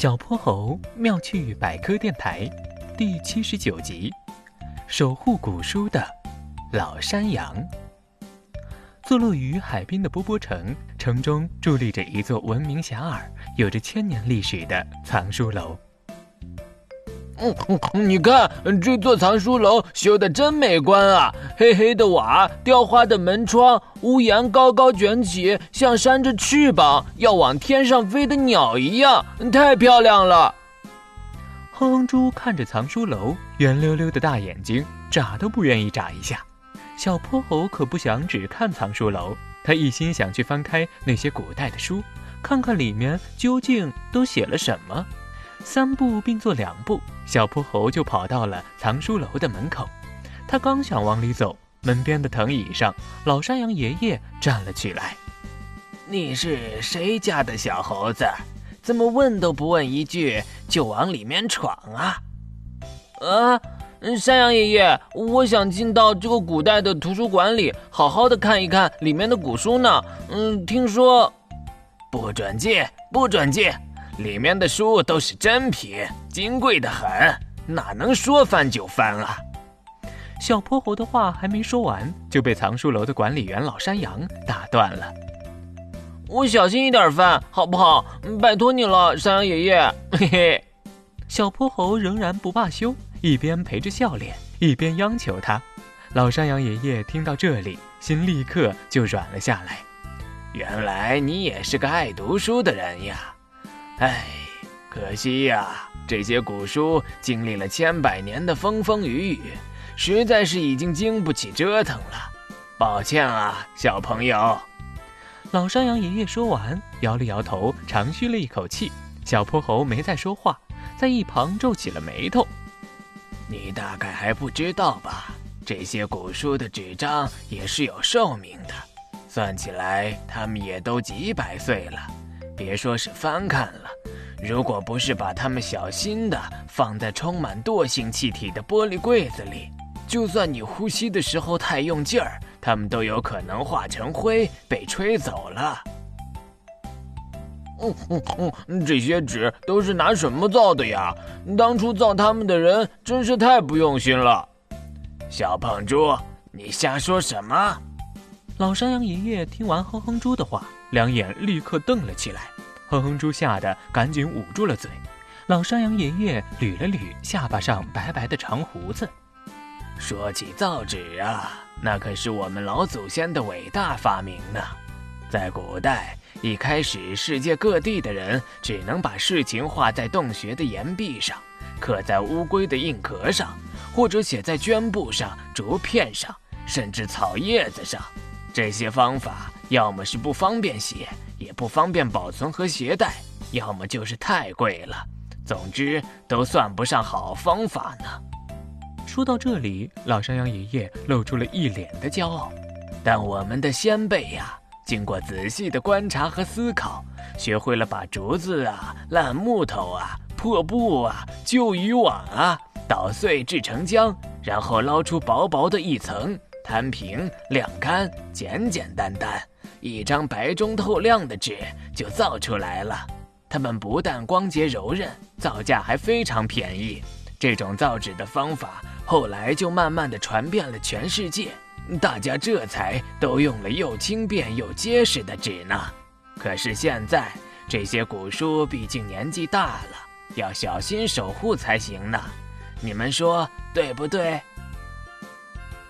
小泼猴妙趣百科电台第七十九集：守护古书的老山羊。坐落于海滨的波波城，城中伫立着一座闻名遐迩、有着千年历史的藏书楼。嗯，你看这座藏书楼修的真美观啊！黑黑的瓦，雕花的门窗，屋檐高高卷起，像扇着翅膀要往天上飞的鸟一样，太漂亮了。哼哼猪看着藏书楼，圆溜溜的大眼睛眨都不愿意眨一下。小泼猴可不想只看藏书楼，他一心想去翻开那些古代的书，看看里面究竟都写了什么。三步并作两步，小泼猴就跑到了藏书楼的门口。他刚想往里走，门边的藤椅上，老山羊爷爷站了起来：“你是谁家的小猴子？怎么问都不问一句就往里面闯啊？”“啊，山羊爷爷，我想进到这个古代的图书馆里，好好的看一看里面的古书呢。嗯，听说不准进，不准进。”里面的书都是珍品，金贵的很，哪能说翻就翻啊？小泼猴的话还没说完，就被藏书楼的管理员老山羊打断了。我小心一点翻，好不好？拜托你了，山羊爷爷。嘿嘿。小泼猴仍然不罢休，一边陪着笑脸，一边央求他。老山羊爷爷听到这里，心立刻就软了下来。原来你也是个爱读书的人呀。唉，可惜呀，这些古书经历了千百年的风风雨雨，实在是已经经不起折腾了。抱歉啊，小朋友。老山羊爷爷说完，摇了摇头，长吁了一口气。小泼猴没再说话，在一旁皱起了眉头。你大概还不知道吧？这些古书的纸张也是有寿命的，算起来，他们也都几百岁了。别说是翻看了，如果不是把它们小心地放在充满惰性气体的玻璃柜子里，就算你呼吸的时候太用劲儿，它们都有可能化成灰被吹走了。嗯嗯嗯，这些纸都是拿什么造的呀？当初造它们的人真是太不用心了。小胖猪，你瞎说什么？老山羊爷爷听完哼哼猪的话。两眼立刻瞪了起来，哼哼猪吓得赶紧捂住了嘴。老山羊爷爷捋了捋下巴上白白的长胡子，说起造纸啊，那可是我们老祖先的伟大发明呢。在古代，一开始世界各地的人只能把事情画在洞穴的岩壁上，刻在乌龟的硬壳上，或者写在绢布上、竹片上，甚至草叶子上。这些方法。要么是不方便写，也不方便保存和携带，要么就是太贵了。总之，都算不上好方法呢。说到这里，老山羊爷爷露出了一脸的骄傲。但我们的先辈呀，经过仔细的观察和思考，学会了把竹子啊、烂木头啊、破布啊、旧渔网啊捣碎制成浆，然后捞出薄薄的一层，摊平、晾干，简简单单。一张白中透亮的纸就造出来了，它们不但光洁柔韧，造价还非常便宜。这种造纸的方法后来就慢慢的传遍了全世界，大家这才都用了又轻便又结实的纸呢。可是现在这些古书毕竟年纪大了，要小心守护才行呢。你们说对不对？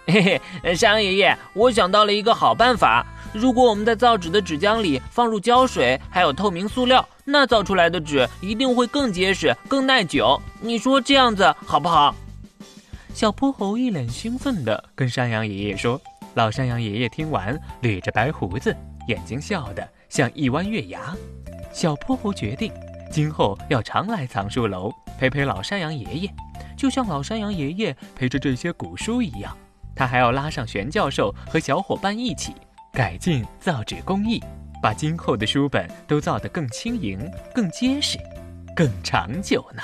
嘿嘿，商爷爷，我想到了一个好办法。如果我们在造纸的纸浆里放入胶水，还有透明塑料，那造出来的纸一定会更结实、更耐久。你说这样子好不好？小泼猴一脸兴奋地跟山羊爷爷说。老山羊爷爷听完，捋着白胡子，眼睛笑得像一弯月牙。小泼猴决定，今后要常来藏书楼陪陪老山羊爷爷，就像老山羊爷爷陪着这些古书一样。他还要拉上玄教授和小伙伴一起。改进造纸工艺，把今后的书本都造得更轻盈、更结实、更长久呢。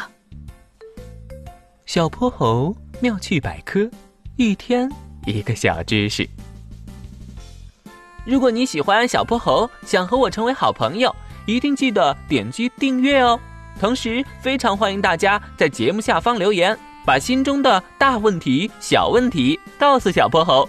小泼猴妙趣百科，一天一个小知识。如果你喜欢小泼猴，想和我成为好朋友，一定记得点击订阅哦。同时，非常欢迎大家在节目下方留言，把心中的大问题、小问题告诉小泼猴，